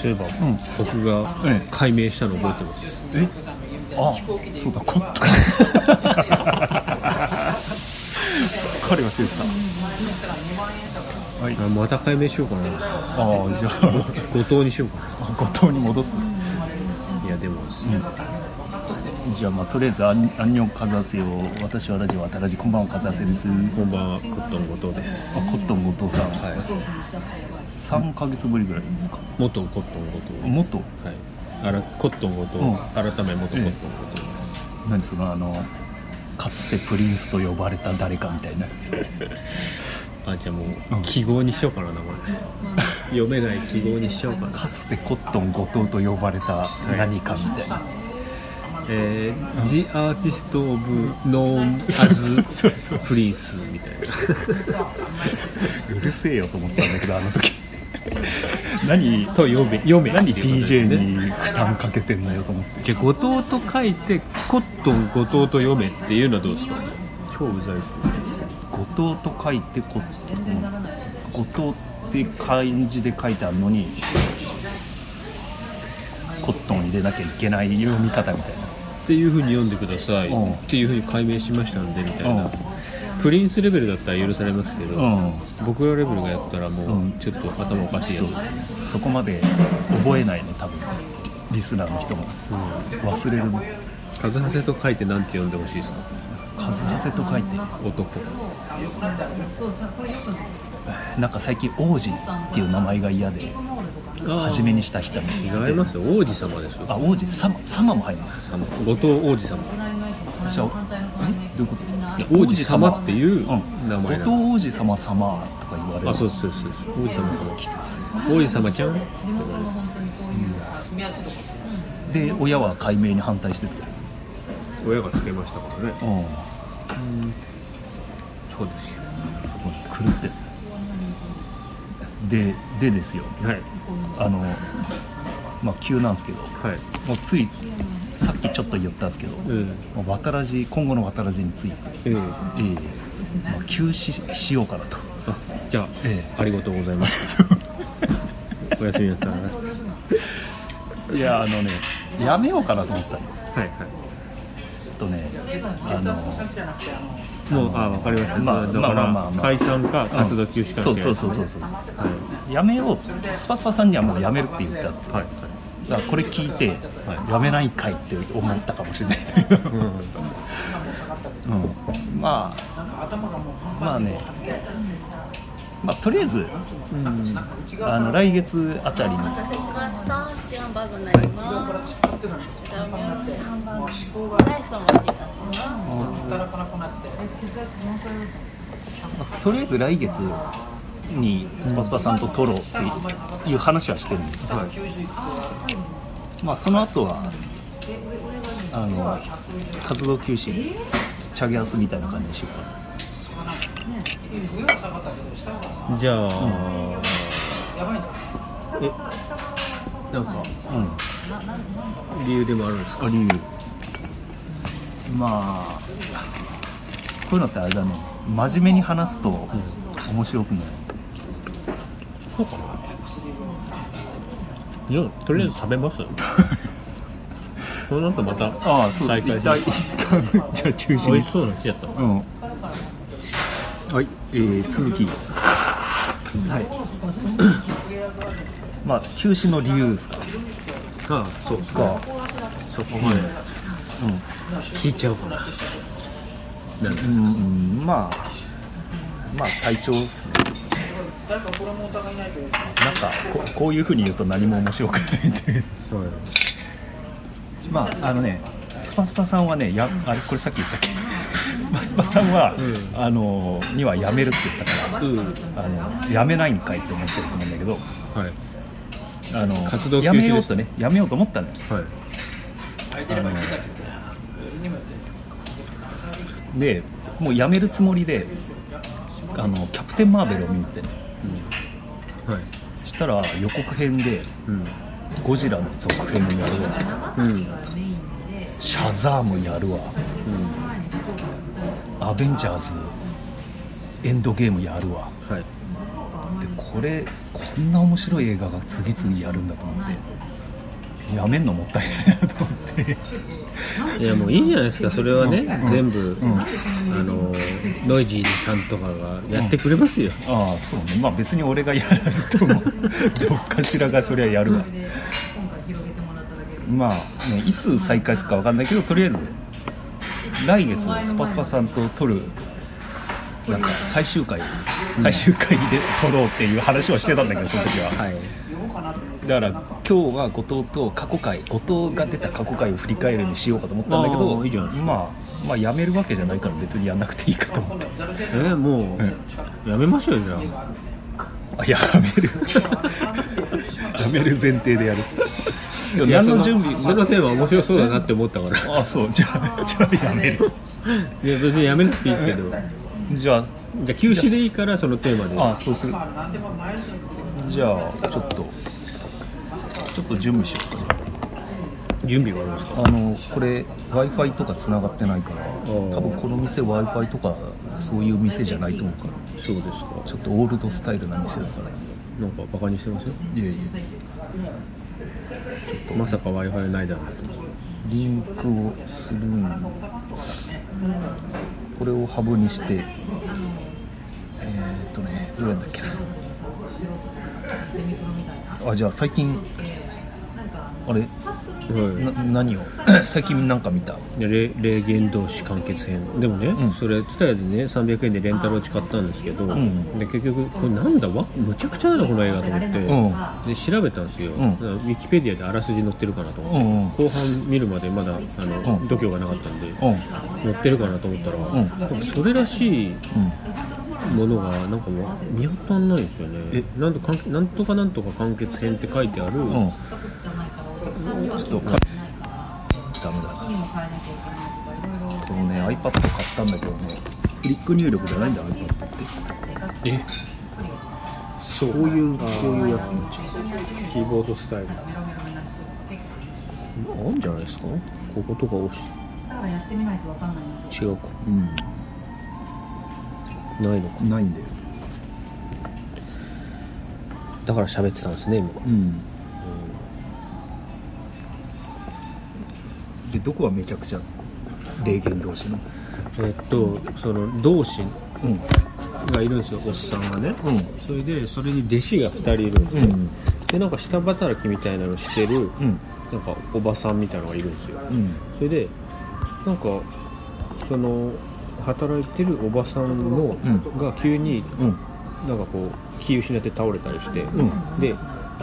そういえば、うん。僕がええ解明したの覚えてます。え？あそうだコットン彼がせてたはい。あまた解明しようかな。ああじゃあ。後藤にしようかあ後藤に戻す、ないやでも、じゃあまあとりあえずアンアンニョンカズアセを私はラジオ渡らじこんばんはカズアセです。こんばんはコットン後藤です。あコットン後藤さん、はい3ヶ月ぶりぐらいですか？元コットン後藤元？はい。あらコットン後藤、うん。改め元コットン後藤です、何そのあのかつてプリンスと呼ばれた誰かみたいな？あじゃあもうん。う記号にしようかな名前。読めない記号にしようかな。かつてコットン後藤と呼ばれた何かみたいな、えー、The Artist of Known そう as そうそうそう。Prince みたいな。うるせえよと思ったんだけどあの時 何と読め読め何っていうことです DJ ね。に負担かけてんのよと思って。じゃあ後藤と書いてコットン後藤と読めっていうのはどうですか？超うざいっつ後藤と書いてコットン後藤って漢字で書いてあるのにコットンを入れなきゃいけない読み方みたいな。っていうふうに読んでください。うん。っていうふうに解明しましたんでみたいな。うんプリンスレベルだったら許されますけど、うん。僕らレベルがやったらもうん。うちょっと頭おかしいやつ、そこまで覚えないね多分。リスナーの人も。うん。忘れるのカズハセと書いてなんて読んでほしいですか？カズハセと書いて。男。なんか最近王子っていう名前が嫌で初めにした人も。違いますよ。王子様ですよあ王子様様も入るの？あの後藤王子様。じゃあえ？どういうこと？王子様っていううん。名前な後の藤王子様様とか言われる。あそうですそうですそう王子様様。きつ王子様ちゃんって言われるで親は解明に反対してた親がつけましたからね。うん。そうですよ。すごい。狂ってる。ででですよ。はい。あのまあ急なんですけど。はい。もうついきちょっと言ったんですけど、うん。渡らじ今後の渡らじについて、ええええ。まあ、休止しようかなと、あじゃあえありがとうございます。おやすみなさい。はいいやあのねやめようかなと思ってたの。いはい。とねあのもうあ分かりました、まあだかまあまあまあらまあ。解散か活動休止かそうそうそうそうそう。はい。やめよう。スパスパさんにはもうやめるって言ってあって、はいだからこれ聞いて、はい。やめないかいって思ったかもしれない、うん。うん、まあまあね。まあとりあえずうん。あの来月あたりに。お待たせしました。シチューハンバーグになります。ライスお待ちいたします。とりあえず来月にスパスパさんと撮ろうっていう話はしてるんですけど、まあその後はあの活動休止チャゲアスみたいな感じにしようかな。じゃあ、えなんかうん。理由でもあるんですか？理由。まあこういうのってあれだね。真面目に話すと面白くない、そうかな。いやとりあえず食べます、その後またああそうだ再開一旦じゃあ中止に。美味しそうなやつやったうん。はい、えー、続き。はい。まあ休止の理由ですか。ああそうがそこまで。うん。聞いちゃうかな。なんでうすか、ん。まあまあ体調ですねなんかここういうふうに言うと何も面白くないんでまああのねスパスパさんはねやあれこれさっき言ったっけ？スパスパさんは、うんあのにはやめるって言ったから、うんあのやめないんかいって思ってると思うんだけどはい。あの活動やめようとねやめようと思ったのよ。はい。あのでもうやめるつもりであのキャプテン・マーベルを見に行ってねはい。したら予告編でうん。ゴジラの続編もやるわ。うん。うんシャザームやるわ。アベンジャーズエンドゲームやるわ。はい。でこれここんな面白い映画が次々やるんだと思ってやめんのもったいないなと思って。いやもういいじゃないですかそれはね、うん。全部、うん。あのノイジーさんとかがやってくれますよ、ああそうね。まあ別に俺がやらずとも どっかしらがそりゃやるわ。まあ、ね、いつ再開するかわかんないけどとりあえず来月スパスパさんと撮るなんか最終回最終回で撮ろうっていう話をしてたんだけどその時は、はい。だから今日は後藤と過去回後藤が出た過去回を振り返るにしようかと思ったんだけあどまあまあやめるわけじゃないから別にやんなくていいかと思って。えーもうやめましょうよじゃあ。やめる。やめる前提でやる。あでも何の準備そのテーマ面白そうだなって思ったから。あそう。じゃあじゃあやめる。いや別にやめなくていいけどじゃじゃああ休止でいいからそのテーマで。あそうする。じゃあちょっと。ちょっと準備しようかな。準備はあるんですか？あのこれ w i f i とかつながってないからー。多分この店 w i f i とかそういう店じゃないと思うから。そうですか。ちょっとオールドスタイルな店だから。なんかバカにしてますよ。いやいやまさか w i f i ないだろうとリンクをするんこれをハブにしてえー、っとねどうやんだっけ？なあじゃあ最近あれ？な何を？最近なんか見た？霊霊言同士完結編。でもね、うん。それ TSUTAYA でね300円でレンタルを使ったんですけど、ん。で結局これなんだ？わむちゃくちゃだなこの映画と思って、うん。で調べたんですよ、ウィキペディアであらすじ載ってるかなと思って、後半見るまでまだあの、うん。度胸がなかったんでうん。載ってるかなと思ったら、それらしいものがなんかもう見当たんないんですよね。なんとかんなんとかなんとか完結編って書いてある、ちょっとかダメだ。このね iPad 買ったんだけどねフリック入力じゃないんだ iPad って。え？そうこういうこういうやつになっちゃうキーボードスタイル。あるんじゃないですか？こことか押し。だからやってみないとわかんないの違うか。うないのか。んないんだよ。だから喋ってたんですね今、うんでどこはめちゃくちゃ霊言同士の？えっとその同志うん。がいるんですよおっさんがね、うん。それでそれに弟子が2人いるんですよ、うん。でなんか下働きみたいなのしてるうん。なんかおばさんみたいなのがいるんですよ。うん。それでなんかその働いてるおばさんの、うん。が急にうん。なんかこう気失って倒れたりして、うん。で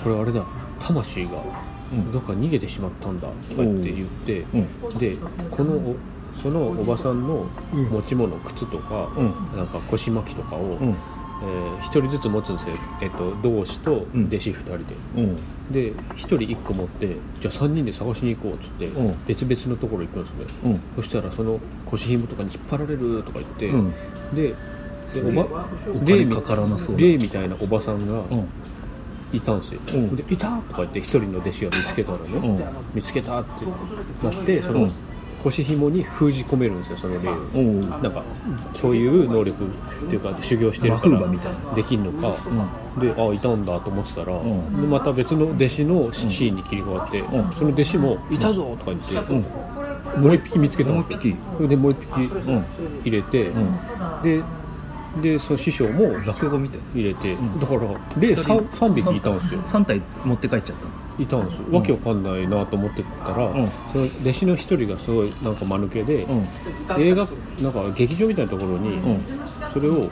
これあれだ魂がうんどっか逃げてしまったんだとかって言って、うん。でこのおそのおばさんのうん。持ち物靴とか、うん。なんか腰巻きとかを、うん。えー、1人ずつ持つんですよ、えっと同志とうん。弟子2人で、うん。で1人1個持ってじゃあ3人で探しに行こうっつって、うん。別々のところ行くんですね。うん。そしたらその腰紐とかに引っ張られるとか言って、うん。ででおばお霊み金かからなそうだ霊みたいなおばさんがうんいたんですよ、うん。で「いた!」とか言って一人の弟子が見つけたらね、うん。見つけたってなってそのうん腰紐に封じ込めるんですよその霊を、うん。なんかそういう能力っていうか修行してるからバみたいな。できんのか、であいたんだと思ってたら、ん。でまた別の弟子のシーンに切り替わって、ん。その弟子も「いたぞ!」とか言って、うん。もう一匹見つけたんですよ。もう一匹。それでもう一匹うん。入れて、うん。ででその師匠も落語みたい入れて、ん。だから霊 3, 三匹いたんですよ。3体持って帰っちゃったいたんですよ。わけわかんないなと思ってたら、うん。その弟子の一人がすごいなんか間抜けで、うん。映画なんか劇場みたいなところに、うん。それをうん。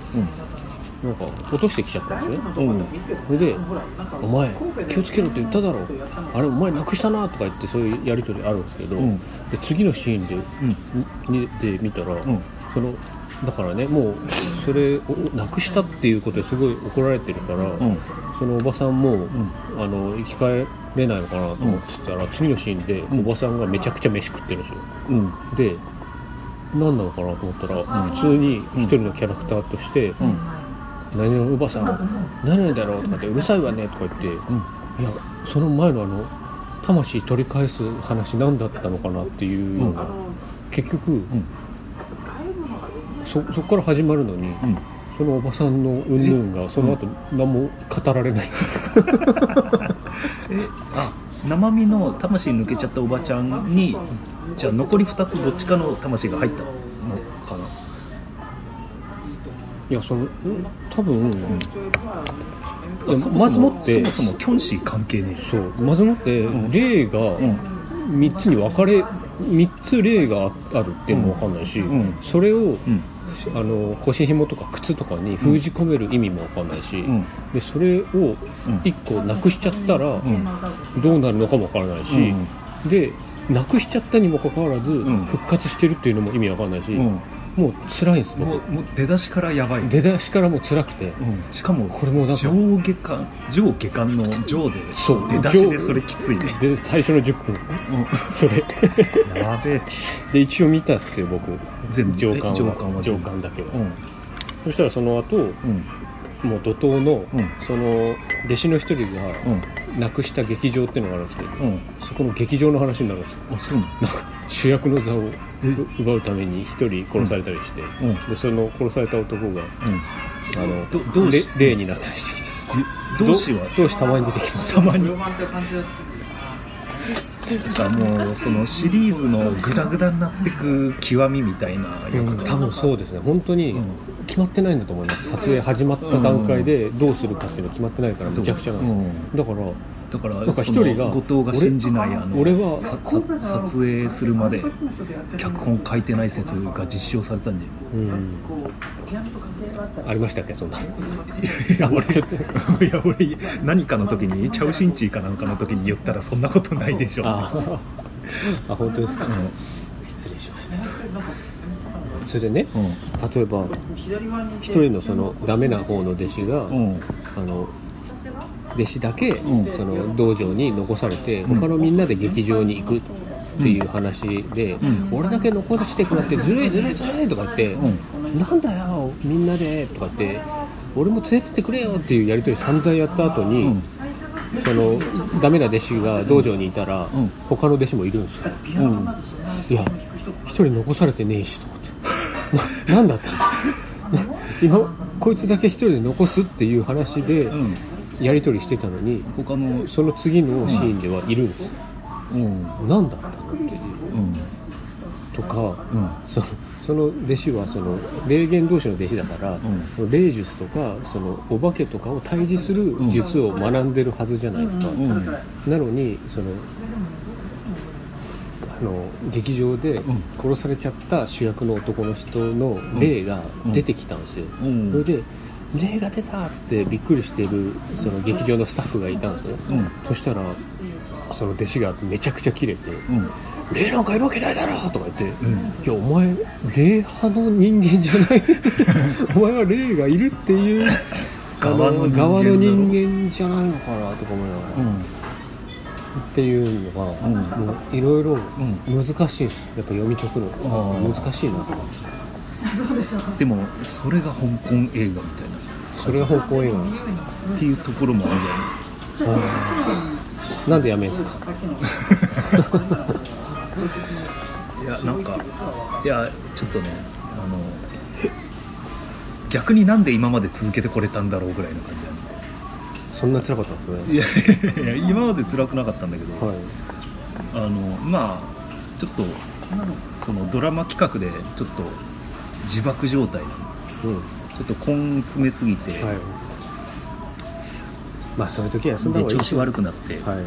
なんか落としてきちゃったんですね。うん。それで「お前気をつけろって言っただろあれお前なくしたな」とか言ってそういうやり取りあるんですけど、うん。で次のシーンで,、で見たら、ん。そのだからねもうそれをなくしたっていうことですごい怒られてるから、ん。そのおばさんも、あの生き返れないのかなと思ってたら、次のシーンでおばさんがめちゃくちゃ飯食ってるんですよ。うん。で何なのかなと思ったら、普通に一人のキャラクターとして「うん。何々おばさん何々だろう」とかって「うるさいわね」とか言って、いやその前のあの魂取り返す話何だったのかなっていうような、結局、そそこから始まるのに、うん。そのおばさんの云々がその後何も語られない。え？あ生身の魂抜けちゃったおばちゃんにじゃあ残り2つどっちかの魂が入ったのかな？いやそのん。多分、ていかやまずもってそもそもキョンシー関係ねそうまずもってうん。霊がえうん。3つに分かれ3つ霊があるっていうのも分かんないし、うん。それをうんあの腰紐とか靴とかに封じ込める意味も分かんないし、うん。でそれをうん。1個なくしちゃったらうん。どうなるのかも分からないし、うん。でなくしちゃったにもかかわらずん。復活してるっていうのも意味分かんないし、うん。もう辛いんですもう僕もう出だしからやばい。出だしからもう辛くて。うん。しかもこれもなんか上下巻上下巻の上でそう。出だしでそれきついね。で最初の10分。それ。うんやべえ。で一応見たっすよ僕。全部上巻は。え上巻はだけは、うん。そしたらその後うんもう怒涛の、うん。その弟子の一人がうん。亡くした劇場っていうのがあるんですけど、うん。そこの劇場の話になるんですよ。あそうなんか主役の座をえ？奪うために一人殺されたりして、うん。でその殺された男がうん。あのど同志れ霊になったりしてきてえ？同志は？ど同志たまに出てきます。たまにがもうそのシリーズのグダグダになってく極みみたいなやつか、多分そうですね。本当にうん。決まってないんだと思います。撮影始まった段階でどうするかっていうの決まってないからむちゃくちゃなんですよ、だからだから一人が後藤が信じないあの俺はささ撮影するまで脚本書いてない説が実証されたんでうん。ありましたっけそんな？いや俺 いや俺何かの時にチャウシンチーかなんかの時に言ったらそんなことないでしょああ本当ですか、うん。失礼しました。それでねうん。例えば一人のそのダメな方の弟子が、うん。あの弟子だけ、うん。その道場に残されてうん。他のみんなで劇場に行くっていう話で、ん。俺だけ残してくなってずるいずるいずるいとか言って、うなんだよみんなでとかって俺も連れてってくれよっていうやり取り散々やった後に、うん。そのダメな弟子が道場にいたら、うん。他の弟子もいるんですよ。うん。いや一人残されてねえしと思って。ななんだったの？今こいつだけ一人で残すっていう話でうんやり取りしてたのに他のその次のシーンではいるんですよ、うん。何だったのっていう。うんとか、うん。そのその弟子はその霊言同士の弟子だから、ん。その霊術とかそのお化けとかを対峙する術を学んでるはずじゃないですか、うん。なのにそのあの劇場でうん。殺されちゃった主役の男の人の霊が出てきたんですよ、うん。それで「霊が出た!」っつってびっくりしてるその劇場のスタッフがいたんですよ、うん。そしたらその弟子がめちゃくちゃキレてうん「霊なんかいるわけないだろ!」とか言って「うんいやお前霊派の人間じゃない お前は霊がいるっていう あ側の側の人間じゃないのかなとか思いながら、うん。っていうのが、いろいろん。難しいです。やっぱ読み解くの。難しいなと思ってでもそれが香港映画みたいな。それが香港映画。っていうところもあるじゃない。なんでやめんすか？いやなんかいやちょっとねあの逆になんで今まで続けてこれたんだろうぐらいの感じそんな辛かったんですね。いやいや今まで辛くなかったんだけど、はい。あのまあちょっとそのドラマ企画でちょっと自爆状態うん。ちょっと根詰めすぎて、はい。まあそういう時は休ん調子悪くなって、はい。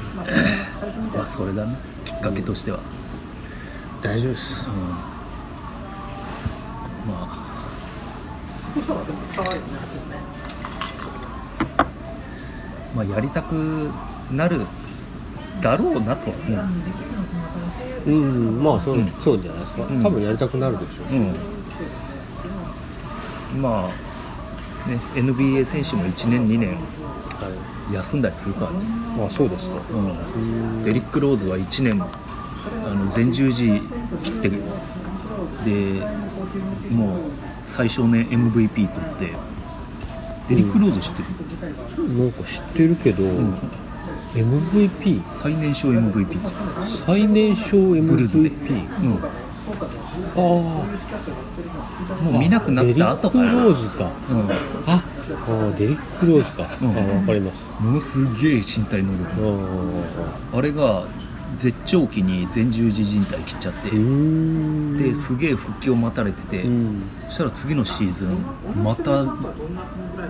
まあそれだねきっかけとしては、大丈夫です。うん。まあ。まあやりたくなるだろうなとは思う。うん。まあそう,、うん。そうじゃないですか、うん。多分やりたくなるでしょう、うん、まあ、ね、NBA 選手も1年、2年はい休んだりするから。ね、まあそうですか。うん、うんデリック・ローズは1年あの前十字切ってでもう最少年 MVP 取って。デリック・ローズ知ってる、なんか知ってるけど、ん。MVP 最年少 MVP 最年少ブルーズで。MVP うん、もう見なくなった後から。デリック・ローズか。うん。ああデリック・ローズか、うん。あわかります。ものすげえ身体能力。ああれが絶頂期に前十字靭帯切っちゃって。ですげえ復帰を待たれてて、うん。そしたら次のシーズンまた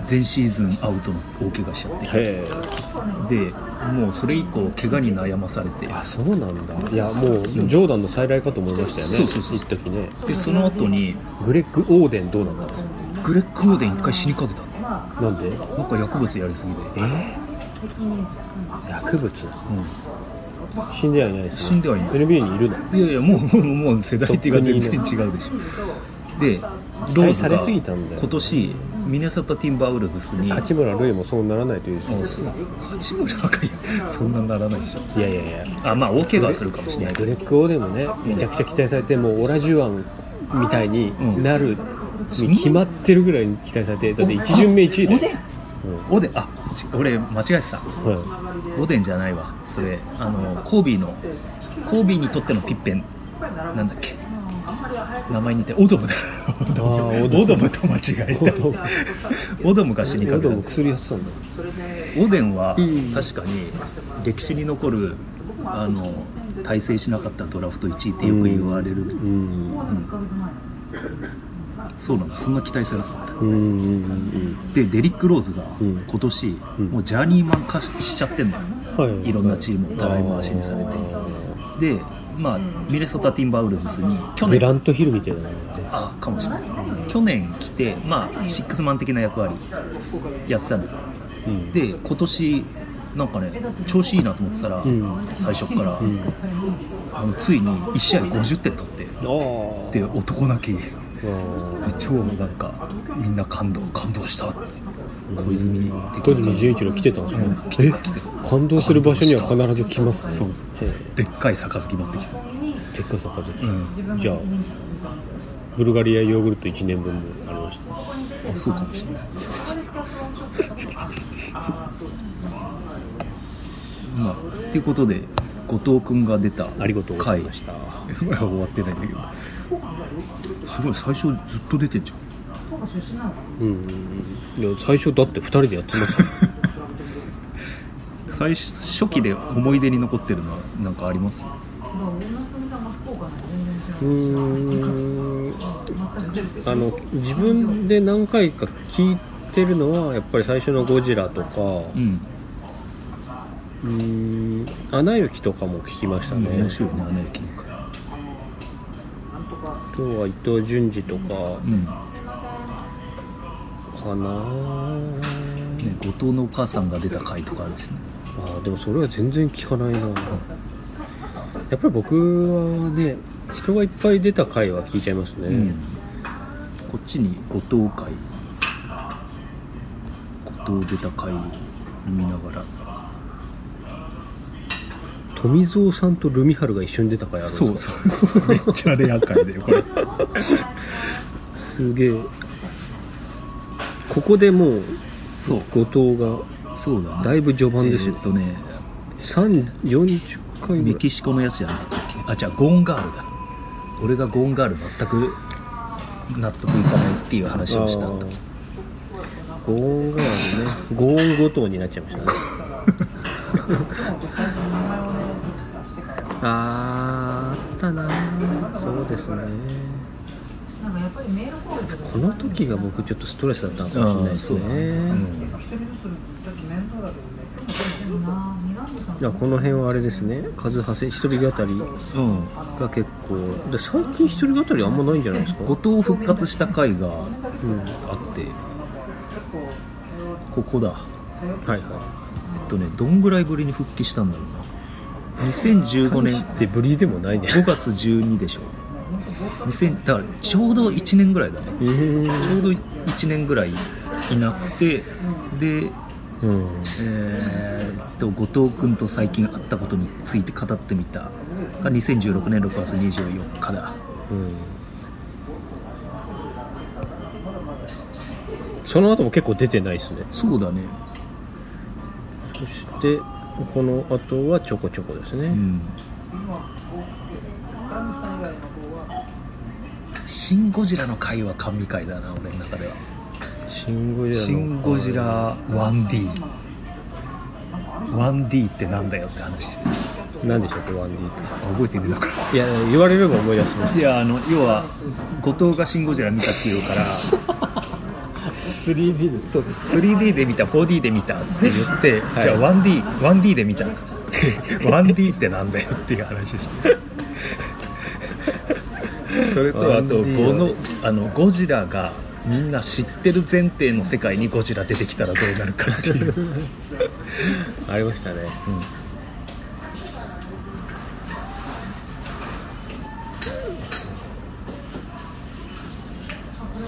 前シーズンアウトの大怪我しちゃって。へでもうそれ以降怪我に悩まされて。えあそうなんだ。いやもうジョーダンの再来かと思いましたよね。そうそうそう。一時ね。でその後にグレッグ・オーデンどうなったんですかグレッグ・オーデン一回死にかけたの。なんで？なんか薬物やりすぎで、え？責任者薬物？う死んではいないですね。死んではいない。NBA にいるの？ん、いやいやもうもうもう世代的が全然違うでしょ。で期待されすぎたんだよ今年ミネソタ・ティンバーウルフスに。八村塁もそうならないというあそう八村がいやそんなならないでしょ。いやいやいや。あまあ大怪我はするかもしれないけど。グレッグ・オーデンもねめちゃくちゃ期待されてもうオラジュアンみたいになるに決まってるぐらいに期待されてだって一巡目1位でおでんおでん。あ俺間違えてた。うんはい。おでんじゃないわ。それあのコービーのコービーにとってのピッペン。なんだっけ名前似てオドムだ。オドム。と間違えた。オドムが死にかけた。オドも薬やってたんだおでんはうん。確かに歴史に残るあの大成しなかったドラフト1位ってよく言われる、うん。うん。そうなんだ。そんな期待されてたんだ。うん。うん。うん。でデリック・ローズがうん。今年、うん。もうジャーニーマン化ししちゃってんの。よはい。いろんなチームをたらい回しにされてでまあミネソタ・ティンバーウルフスに去グラ年ントヒルみたいなあかもしれない。去年来てまあシックスマン的な役割やってたの。ようん。で今年なんかね調子いいなと思ってたら、うん。最初から、うん。あのついに1試合50点取ってで男泣き。であ超なんかみんな感動感動したって。ー小泉小泉純一郎来てたんですうん。ね来てた来感動する場所には必ず来ますね。そうへでっかい杯持ってきた、えでっかい杯うん、じゃあブルガリアヨーグルト1年分もありました。あそうかもしれない。まあっていうことで後藤君が出たありがとうございました。回。終わってないんだけど。すごい最初ずっと出てんじゃんうん。いや最初だって2人でやってましたよ。最初初期で思い出に残ってるのは何かあります？うーん。あの自分で何回か聞いてるのはやっぱり最初の「ゴジラ」とか。うん。うーん「アナ雪」とかも聞きましたね、面白いねアナ雪の回。あとは伊藤潤二とか。うんかな、ね、後藤のお母さんが出た回とかあるしね。あーでもそれは全然聞かないな。やっぱり僕はね人がいっぱい出た回は聞いちゃいますね、うん。こっちに後藤会。後藤出た回見ながら。富蔵さんとルミハルが一緒に出た回あるんですか？そうそうめっちゃレア回だよこれ。すげえここでもうそう。後藤がそうだ。ねだいぶ序盤ですよ。えーっとね3 40回メキシコのやつじゃなかったっけ？あじゃあゴーンガールだ。俺がゴーンガール全く納得いかないっていう話をした時。ゴーンがね。ゴーンごとになっちゃいましたね。あーあったなそうですねこの時が僕ちょっとストレスだったのかもしれないですね、うんいやこの辺はあれですね。数はせ一人語りうんが結構で最近一人語りあんまないんじゃないですか？後藤復活した回がうんあって。ここだ。はいはえっとねどんぐらいぶりに復帰したんだろうな。2015い年ってブリでもないね。5月12でしょ2000だからちょうど1年ぐらいだね。ちょうど1年ぐらいいなくてでうん。えーっと後藤君と最近会ったことについて語ってみた。が2016年6月24日だ。うん。その後も結構出てないですね。そうだね。そしてこの後はちょこちょこですね、うんシン・ゴジラの回は神回だな俺の中では。シン・ゴジラのシン・ゴジラ 1D 1D ってなんだよって話してます。何でしたっけ 1D っあ覚えてねえのか。ていや言われれば思い出します。いやあの要は後藤が「シン・ゴジラ」見たっていうから 3D で。そうです 3D で見た 4D で見たって言って、はい。じゃあ 1D, 1D で見た。1D ってなんだよっていう話をしてそれとあと 1D ゴのあのゴジラがみんな知ってる前提の世界にゴジラ出てきたらどうなるかっていう、ありましたね。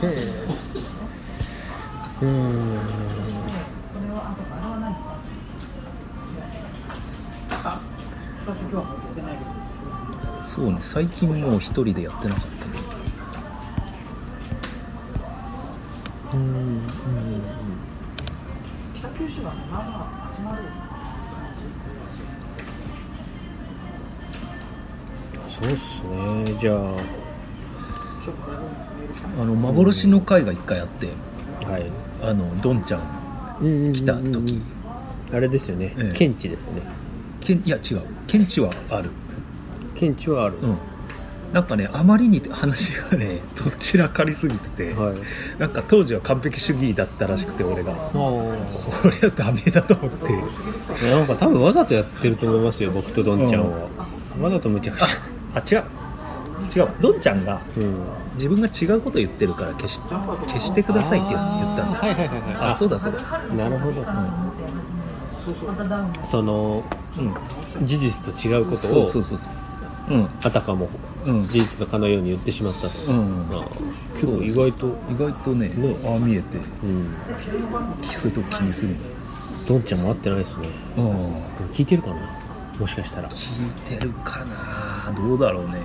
うん。へえ。うーんそうね最近もう一人でやってなかったね。うんうんそうっすね。じゃあ。あの幻の会が一回あって。はい。あのドンちゃん。来た時。あれですよね、ええ。検知ですよね。けんいや違う。検知はある検知はある、うん。なんかねあまりに話がね どちらかりすぎてて、はい。なんか当時は完璧主義だったらしくて俺が。あこれはダメだと思って。あなんか多分わざとやってると思いますよ僕とドンちゃんは、わざとむちゃくちゃ。あ違う。違う。ドンちゃんがうん。自分が違うこと言ってるから消し消してくださいって言ったんだ。はいはいはいはい。あそうだそうだ。なるほど、またダウンそのうん。事実と違うことそうをそうそうそううん。あたかもうん。事実のかのように言ってしまったと、うん。ああ結構意外と、意外とねね。ああ見えてうん、そういうとこ気にするんだドンちゃんも会ってないですね。うん。でも聞いてるかな？もしかしたら。聞いてるかな？どうだろうね。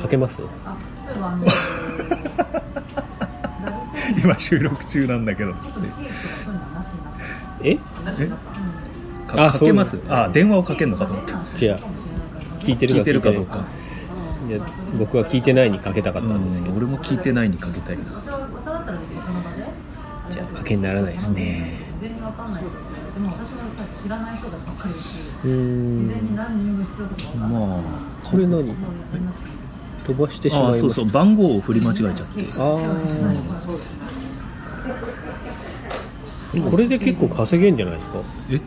かけます？今収録中なんだけど。え？え？あかかけます？あ電話をかけるのかと思った。違う聞いてるか聞いてるかどうか。いや僕は聞いてないにかけたかったんですけど、うん俺も聞いてないにかけたいな。お茶お茶だったらですよその場でじゃあかけにならないですね。事前に分かんない。ことでも私もさ知らない人だばっかりだし事前んに何人分必要とかまこれ何？飛ばしてしまいああました。そうそう番号を振り間違えちゃって。あー。これで結構稼げんじゃないですか？え？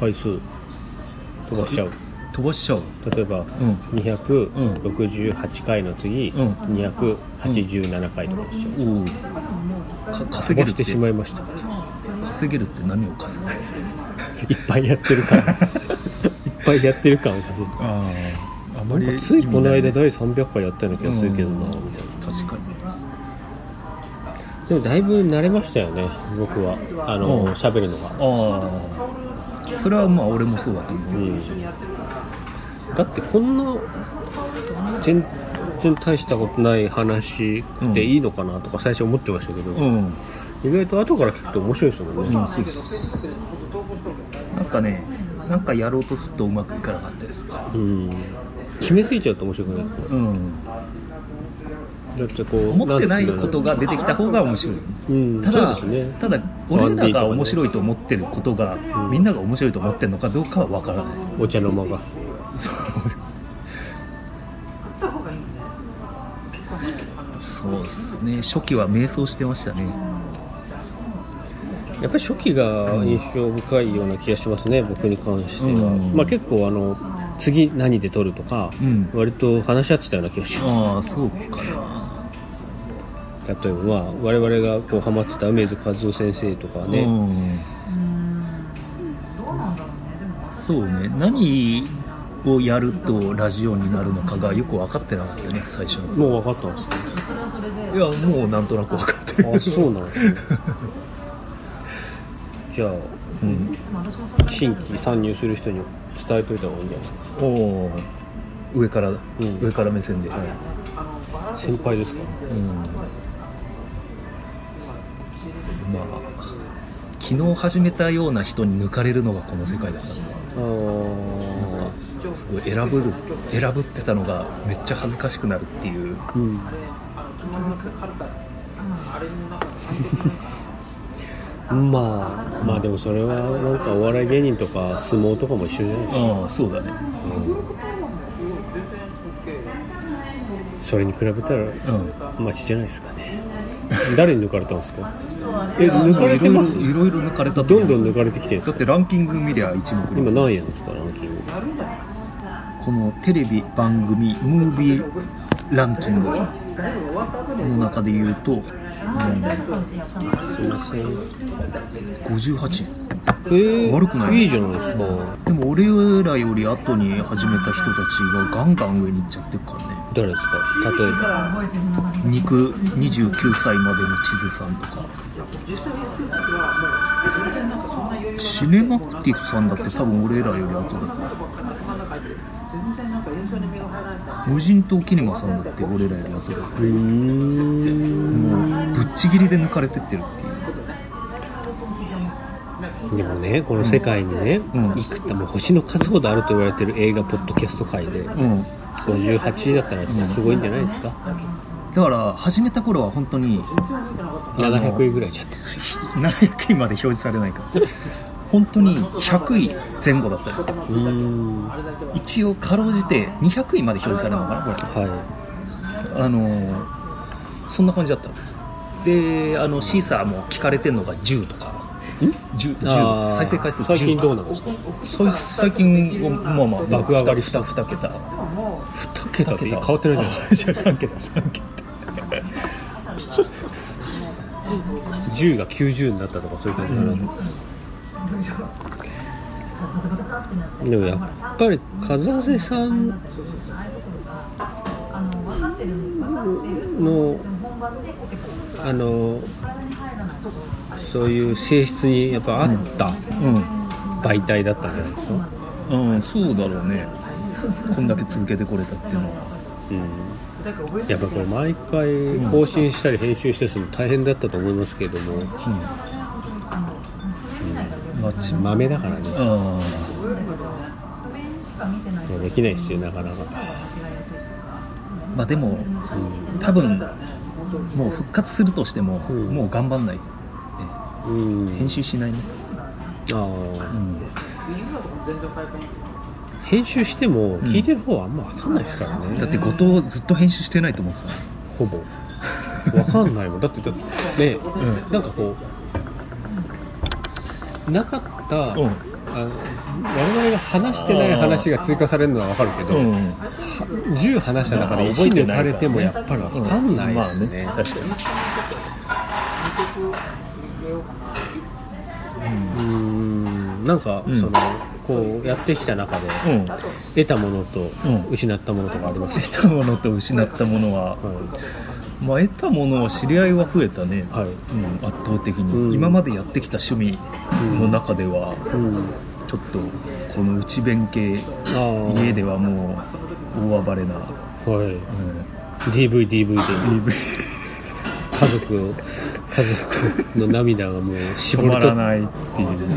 回数。飛ばしちゃう飛ばしちゃう。例えばうん。268回の次、うん。287回とかにしちゃう、おおか飛稼げるって。ばしてしまいました。稼げるって何を稼ぐ？いっぱいやってるからいっぱいやってる感を稼ぐ。あああまりついこの間第300回やったような気がするけどな、みたいな。確かに。でもだいぶ慣れましたよね僕は。あうん。の喋るのが。ああそれはまあ俺もそうだと思う、うんだってこんな全然大したことない話でいいのかなとか最初思ってましたけど、うん。意外と後から聞くと面白いですもんね、うん、そうそうそうなんかねなんかやろうとするとうまくいかなかったですうん。決めすぎちゃうと面白くないうん。だってこう思ってないことが出てきた方が面白い。うん。ただね。ただ俺らが面白いとと思ってることが、うん。みんなが面白いと思ってるのかどうかは分からない。お茶の間がそう。そうですね。初期は迷走してましたね。やっぱり初期が印象深いような気がしますね、僕に関しては、うん。まあ結構あの次何で撮るとか、うん。割と話し合ってたような気がしまああそうか例えばまあ我々がこうハマってた梅津和夫先生とかはね、うん。うん。どうなんだろうねでも。そうね。何をやるとラジオになるのかがよく分かってなかったね最初のもう分かったんですかいやもうなんとなく分かってる。あそうなんですね。じゃあうん。新規参入する人に伝えといた方がいいんじゃないですか。おお上から、ん。上から目線で、先輩ですか？うん。まあ昨日始めたような人に抜かれるのがこの世界だから。あなすごい選ぶる選ぶってたのがめっちゃ恥ずかしくなるっていう。うん。まあまあでもそれはなんかお笑い芸人とか相撲とかも一緒じゃないですか、ああそうだね。うん。それに比べたらうん。マシじゃないですかね。誰に抜かれたんですか？え抜かれてます？いろいろ抜かれたとどんどん抜かれてきてるんですか？だってランキング見りゃ一目今何位なんですかランキング？このテレビ番組ムービーランキングの中で言うと、うん、58えー、悪くない。いいじゃないですか。でも俺らより後に始めた人たちがガンガン上に行っちゃってるからね。誰ですか？例えば。肉29歳までの地図さんとか。シネマクティフさんだって多分俺らより後だぞ無人島キネマさんだって俺らより後だぞうー。んもうぶっちぎりで抜かれてってるっていう。でもねこの世界にね、うん。いくつもう星の数ほどあると言われてる映画ポッドキャスト界でうん。58位だったらすごいんじゃないですか、だから始めた頃は本当に700位ぐらいじゃって700位まで表示されないから本当に100位前後だったよ。うー。んは一応かろうじて200位まで表示されるのかなこれ。い。あのーそんな感じだった。のであのシーサーも聞かれてんのが10とか。10 10あー。再生回数10最近どうなんですか最近はまあまあ爆上がりした？2桁。2桁って変わってないじゃないですかじゃあ3桁3桁。10が90になったとかそういう感じなんですか、でもやっぱり風瀬さんのあのそういう性質にやっぱ合った媒体だったんじゃないですか、うん、うん、そうだろうね。こんだけ続けてこれたっていうのは。うん、やっぱこれ毎回更新したり編集したりするの大変だったと思いますけれども、うんまあちうん、豆だからね。うできないですよなかなか、まあでもうん多分もう復活するとしても、うん。もう頑張んない、ね。うん、編集しないね、ああ。うん。編集しても聞いてる方はあんま分かんないですからね、だって後藤ずっと編集してないと思ってた。ほぼ。分かんないもん。だってだってね、うなんかこうなかった、うん。あの我々が話してない話が追加されるのは分かるけど、うん。10話した中で1抜かれてもやっぱり分かんないですね,、まあね確かに、うーん。なんか、うん。そのこうやってきた中でうん。うん得たものとうん。失ったものとかあります？得たものと失ったものは、はまあ、得たものは知り合いは増えたね、い、はい。うん、圧倒的に、うん。今までやってきた趣味の中では、うん、ちょっとこの内弁慶家ではもう大暴れな、はい。うん、DVDV で。DV 家族を家族の涙がもう絞止まらないっていう、ね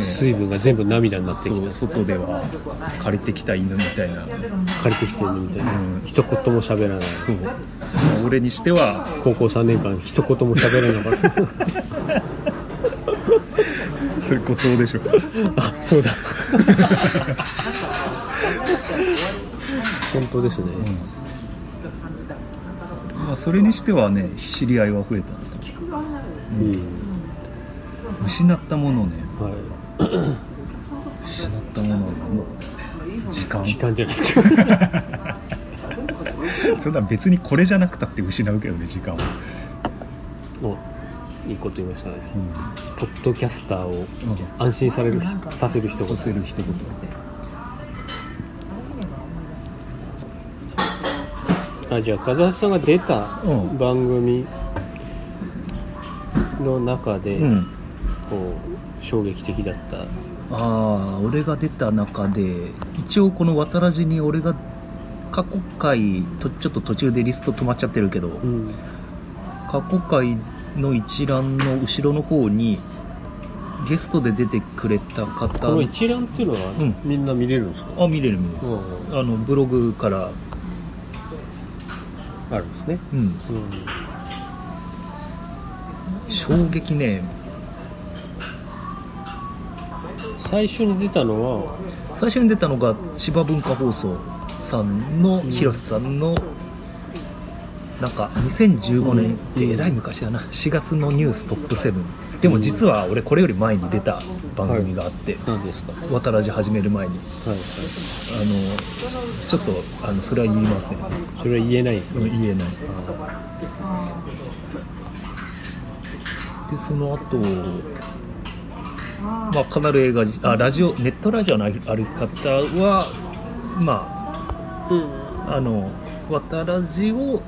水分が全部涙になってきた。外では借りてきた犬みたいな、借りてきてるみたいな、うん。一言も喋らない。俺にしては高校3年間一言も喋らなかった。そういうことでしょあそうだ。本当ですね、まあ、それにしてはね知り合いは増えたと、うん。失ったものね。はい失ったものはもう時間時間じゃないですかそん。な別にこれじゃなくたって失うけどね時間を、おいいこと言いましたねうん。ポッドキャスターを安心されるさせる一言させる一言あじゃあ風橋さん。が出た番組の中で、うん。こう衝撃的だった。ああ俺が出た中で一応この「渡らじ」に俺が過去回とちょっと途中でリスト止まっちゃってるけど、うん。過去回の一覧の後ろの方にゲストで出てくれたこ方の一覧っていうのは、うん。みんな見れるんですか、あ見れる見れる。うん。あのブログから、あるんですね、うん、うん、衝撃ね最初に出たのは最初に出たのが千葉文化放送さんの広瀬さんのなんか2015年ってえらい昔だな。4月のニューストップ7でも実は俺これより前に出た番組があって何ですか「渡らじ」始める前に。はいはい。あのちょっとあのそれは言いません。それは言えないですね。言えない。でその後まあカナル映画じあラジオネットラジオの歩き方はまうん。ああの渡らじを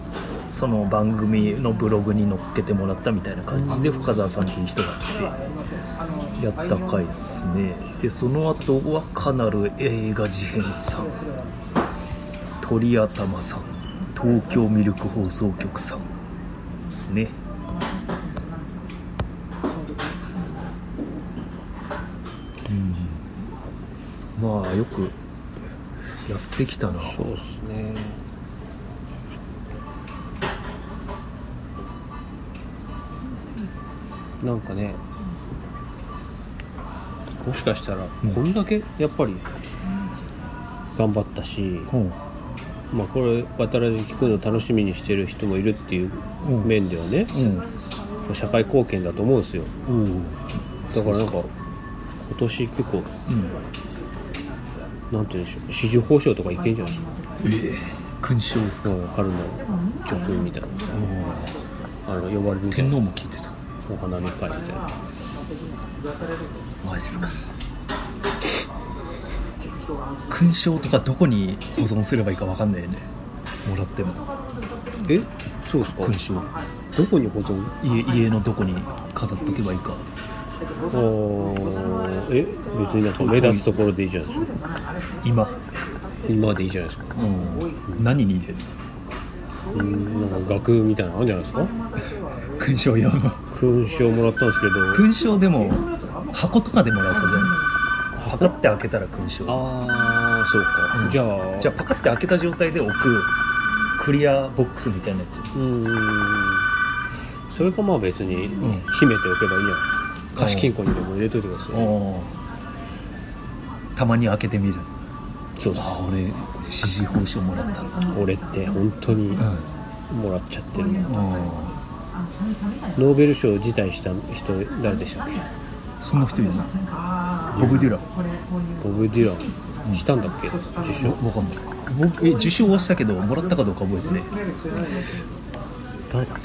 その番組のブログに載っけてもらったみたいな感じで深澤さんという人が来てやった回ですね。でその後はカナル映画事変さん。鳥頭さん。東京ミルク放送局さんですねうんまあよくやってきたな。そうですね。なんかねもしかしたらうん。こんだけやっぱり頑張ったし、うん。まあこれ渡らじ聞くの楽しみにしてる人もいるっていううん。面ではね、うん。社会貢献だと思うんですよ。うん。だからなんか。今年結構うんなんて言うんでしょう。紫綬褒章とかいけんじゃないですか。ええ勲章ですかうん春の叙勲みた。いなあの。呼ばれる天皇も聞いてたお花見会みたいな。マジですか。勲章とかどこに保存すればいいかわかんないよね。もらっても。え？そうですか。勲章。どこに保存？家家のどこに飾っとけばいいかあー。え別になんか目立つところでいいじゃないですか。今、今でいいじゃないですか。うん、何に入れる？うんなんか額みたいなのあるんじゃないですか。勲章用の。勲章もらったんですけど。勲章でも箱とかでもらうそうだよね。パカって開けたら勲章。ああそうか、うん。じゃあ。じゃあパカって開けた状態で置くクリアボックスみたいなやつ。うーん。それかまあ別にん。秘めておけばいいじゃない？貸金庫にでも入れといてください、おたまに開けてみる。そうそうあ俺指示報奨もらった。の俺って本当にうん。もらっちゃってるな、うん。ノーベル賞を辞退した人誰でしたっけ？そんな人いる？のボブ・デュラン。ボブ・デュラン。したんだっけ？受賞？わかんない。僕え受賞はしたけどもらったかどうか覚えてね誰だっ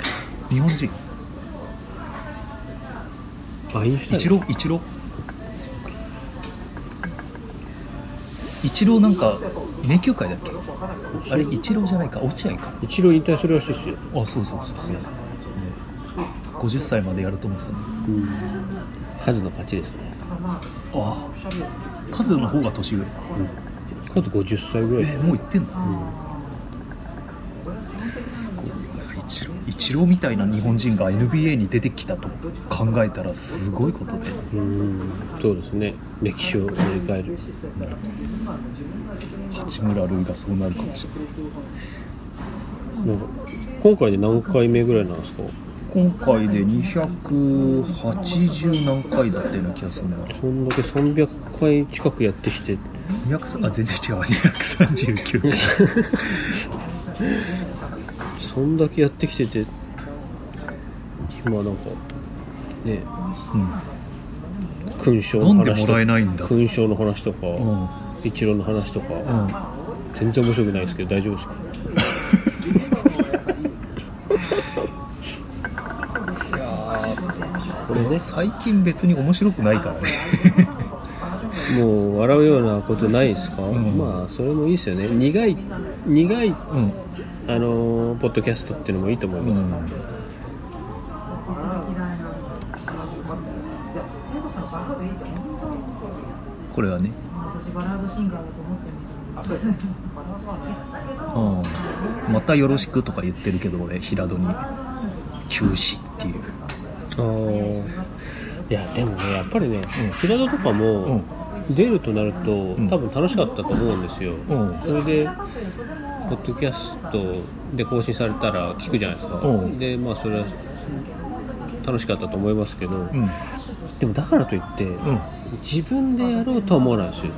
け？日本人アインイチローイチローイチローなんか名球会だっけ？あれイチローじゃないか落合か。一郎引退するらしいですよ、あそうそうそうそう、ね、50歳までやると思ってたねうん、数の勝ちですね、ああ数の方が年上。うん、数50歳ぐらい。えもう行ってんだうん。すごいよねイチローみたいな日本人が NBA に出てきたと考えたらすごいことで。うん。そうですね。歴史を塗り替える。八村塁がそうなるかもしれない。今回で何回目ぐらいなんですか？今回で280何回だったような気がするな。そんだけ300回近くやってきて。200あ全然違う。239回 そんだけやってきてて今なんかね勲章うん、の話となん。でもらえないんだ。勲章の話とか、うん。イチローの話とか、うん。全然面白くないですけど大丈夫ですか？これね最近別に面白くないからね。もう笑うようなことないですか、ん。まあそれもいいですよね。苦い苦いうんあのーポッドキャストっていうのもいいと思いうます、ん。これはね。私バラードシンガーだと思ってるんですようん。またよろしくとか言ってるけど俺平戸に。休止っていう。いやでもねやっぱりね、ん。平戸とかうもん。出るとなると、ん。多分楽しかったと思うんですよ、うん。それでポッドキャストで更新されたら聞くじゃないですか、うん。でまあそれは楽しかったと思いますけど、うん。でもだからといって、うん。自分でやろうとは思わないですよ。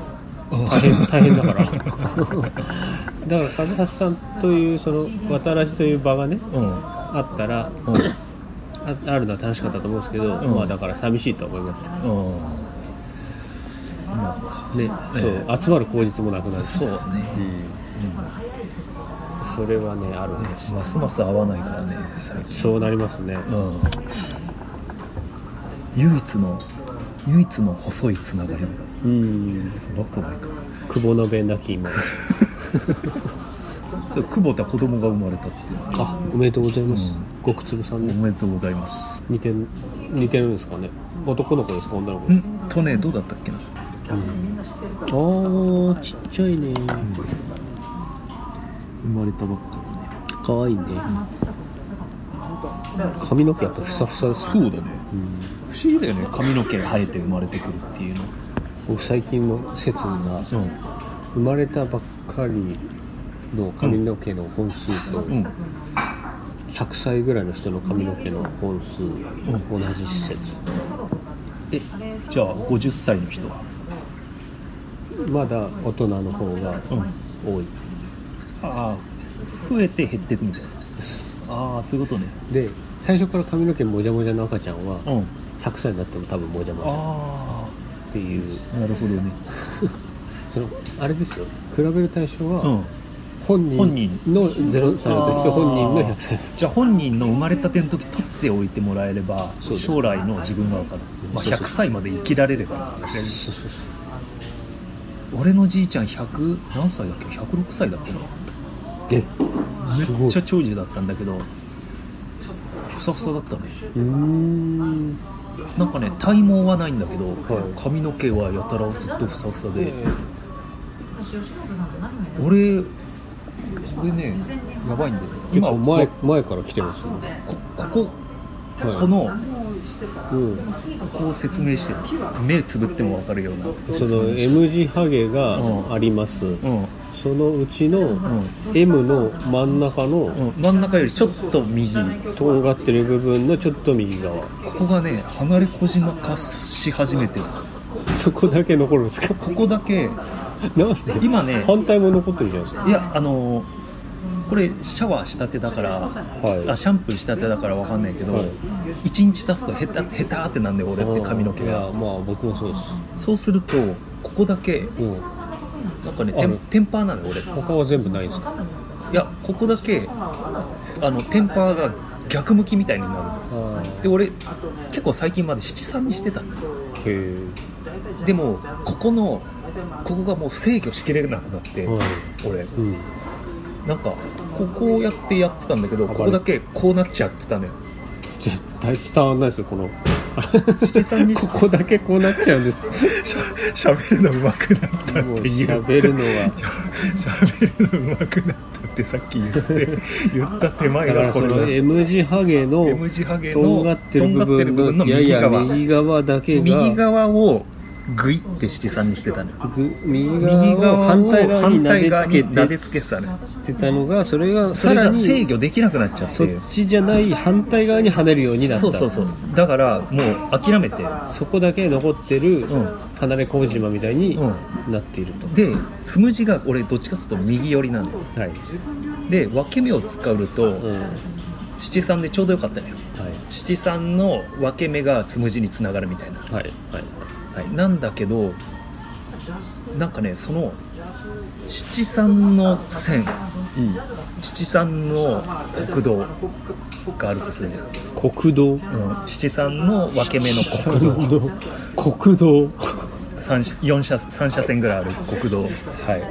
うん。大変 大変だから。だから和橋さんというその渡らじという場がねうん。あったらうん。ああるのは楽しかったと思うんですけど、うん。まあだから寂しいと思います。うん。ね、えそう集まる口実もなくなる。しそうね、うん、それはねあるんです。よ、ますます合わないからねそうなりますね、うん。唯一の唯一の細いつながり。うん。そんなことないか。久保の弁なき今。そう久保田子供が生まれたってあおめでとうございます、うん。ごくつぶさんおねめでとうございます。似てる似てるんですかね。男の子ですか女の子ん？とねどうだったっけな？うん、あーちっちゃいね生まれたばっかだねかわいいね。髪の毛やっぱふさふさです。ねそうだね。うん。不思議だよね。髪の毛生えて生まれてくるっていうの。僕最近の説がうん。生まれたばっかりの髪の毛の本数と、うん。100歳ぐらいの人の髪の毛の本数、同じ説えじゃあ50歳の人は？まだ大人の方がうん。多いああ増えて減っていくみたいな。ああそういうことね。で最初から髪の毛もじゃもじゃの赤ちゃんはうん。100歳になっても多分もじゃもじゃあっていう。あなるほどね。そのあれですよ。比べる対象はうん。本人の0歳の時と本人の100歳の時。じゃあ本人の生まれたての時取っておいてもらえれば将来の自分が分かる、まあ、そうそう100歳まで生きられればの話だよねそうそう俺のじいちゃん100何歳だっけ？106歳だっけなえめっちゃ長寿だったんだけどふさふさだったね。うー。んなんかね体毛はないんだけど、はい。髪の毛はやたらずっとふさふさで、え俺俺ねやばいんだよ。結構前こ前から来てますね。ここはいこのうんここを説明してる目つぶっても分かるような。その M 字ハゲがあります、うんそのうちのうん。M の真ん中のうん、真ん中よりちょっと右。とんがってる部分のちょっと右側。ここがね離れ小島化し始めてる。そこだけ残るんですか？ここだけ。なんで？今ね反対も残ってるじゃないですか。いやあのーこれシャワーしたてだから、はい。あシャンプーしたてだからわかんないけど、はい。1日経つとヘタヘタってなんで俺って髪の毛いやがまあ僕もそうでそうするとここだけす、うん、なんかねテンテンパーなのよ俺。い他は全部ないんですかやここだけあのテンパーが逆向きみたいになるあで俺結構最近まで七三にしてたへでもここのここがもう制御しきれなくなって、え、はい。俺。うん、なんかここをやってやってたんだけどここだけこうなっちゃってたのよ絶対伝わんないですよこの。ここだけこうなっちゃうんです。しゃべるの上手くなったもうっていう。喋るのは。しゃべるの上手くなったってさっき言って言った手前だからそのがこれだ M 字ハゲの M 字ハゲとのんがってる部とんがってる部分のやや右側右側だけが右側をグイって七三にしてたのよぐ右右側を反対側に撫でつけてつけてたのよてたのがそれがそれがさらに制御できなくなっちゃって。そっちじゃない反対側に跳ねるようになった。そうそうそう。だからもう諦めて。そこだけ残ってるうん。離れ小島みたいにうなっていると、でつむじが俺どっちかっていうと右寄りなのよ。はい、で分け目を使うとうん。はい七三でちょうどよかったのよ。七三の分け目がつむじにつながるみたいな、はい。はいはい、なんだけどなんかねその七三の線。うん。七三の国道。があるとする国道？うん、七三の分け目の国道。道。国道？三四車三車線ぐらいある国道。はい。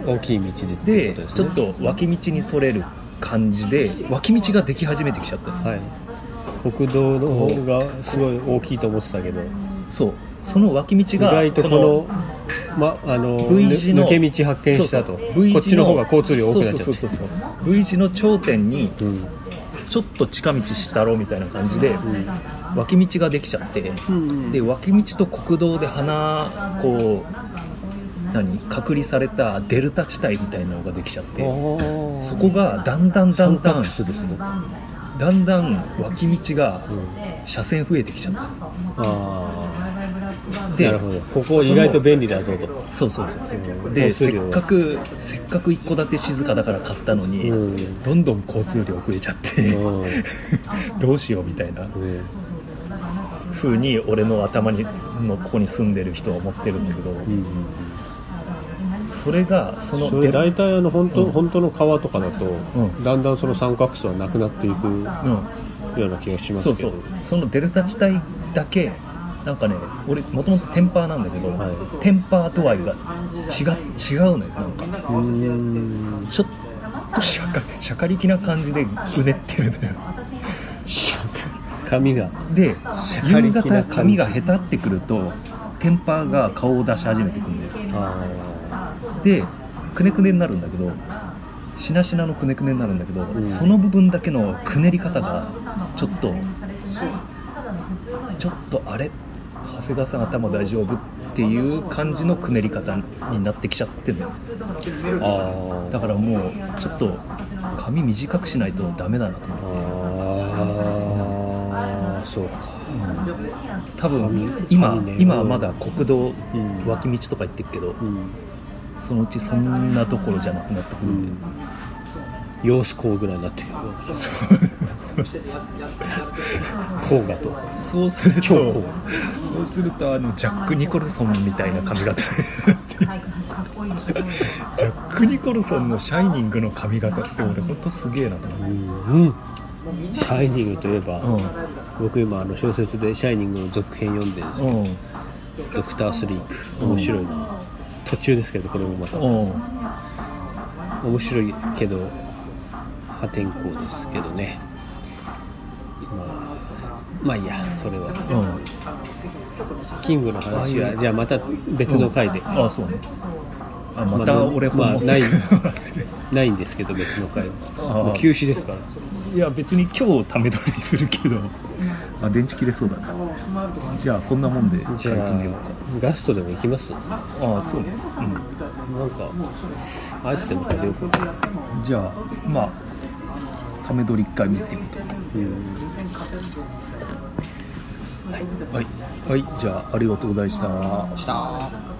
大きい道ででうことですちょねっと脇道にそれる感じで脇道ができ始めてきちゃったの。はい。国道の方がすごい大きいと思ってたけど。そうその脇道意が外とこのまあの V 字の抜け道発見したと。そうそう。V 字こっちの方が交通量多くなっちゃってそうそうそうそう。V 字の頂点にうん。ちょっと近道したろうみたいな感じでうん。脇道ができちゃってうん。で脇道と国道で花こう何隔離されたデルタ地帯みたいなのができちゃってそこがだんだんだんだんだんだん脇道がうん。車線増えてきちゃった。ああでなるほど。ここ意外と便利だぞと。そうそうそうでせっかくせっかく一戸建て静かだから買ったのに、うん。どんどん交通量増えちゃって、うん。どうしようみたいなね風に俺の頭にのここに住んでる人は思ってるんだけど、うんそれがその大体あの本当、うん。本当の川とかだと、ん。だんだんその三角層はなくなっていくようん。うな気がしますけど。そうそう。そのデルタ地帯だけなんかね俺もともとテンパーなんだけど、はい。テンパー度合いが違違うのよなんか。うーん。ちょっとシャカシャカリキな感じでうねってるのよ。髪が。で夕方髪が下手ってくるとテンパーが顔を出し始めてくんだよ。あでくねくねになるんだけどしなしなのくねくねになるんだけど、ん。その部分だけのくねり方がちょっとちょっとあれ長谷川さん頭大丈夫っていう感じのくねり方になってきちゃってるのあだからもうちょっと髪短くしないとダメだなと思ってああそうか多分髪今今はまだ国道うん。脇道とか行ってるけどうん、そのうちそんなところじゃなくなってくるんで、様子こうぐらいになってる。そうこうがと。そうするとそうするとあのジャック・ニコルソンみたいな髪型。ジャック・ニコルソンの「シャイニング」の髪型って俺ほんとすげえなと思う。って、ん、うん、シャイニングといえば、うん。僕今あの小説で「シャイニング」の続編読んでるんですけど、うん。ドクタースリープ。面白いな、途中ですけどこれもまた。うん。面白いけど破天荒ですけどね。まあまあいいやそれは。うん。キングの話はう。じゃあまた別の回で、あそうね。あまた俺まあ本持ってないないんですけど別の回もう休止ですから。いや別に今日ため撮りするけど。あ電池切れそうだな。じゃあこんなもんでじゃみようあガストでも行きます？かああそう。ねなんかアイスでも食べようか。じゃあまあため撮り1回目っていうことでうんはい、はい、じゃあありがとうございました。した。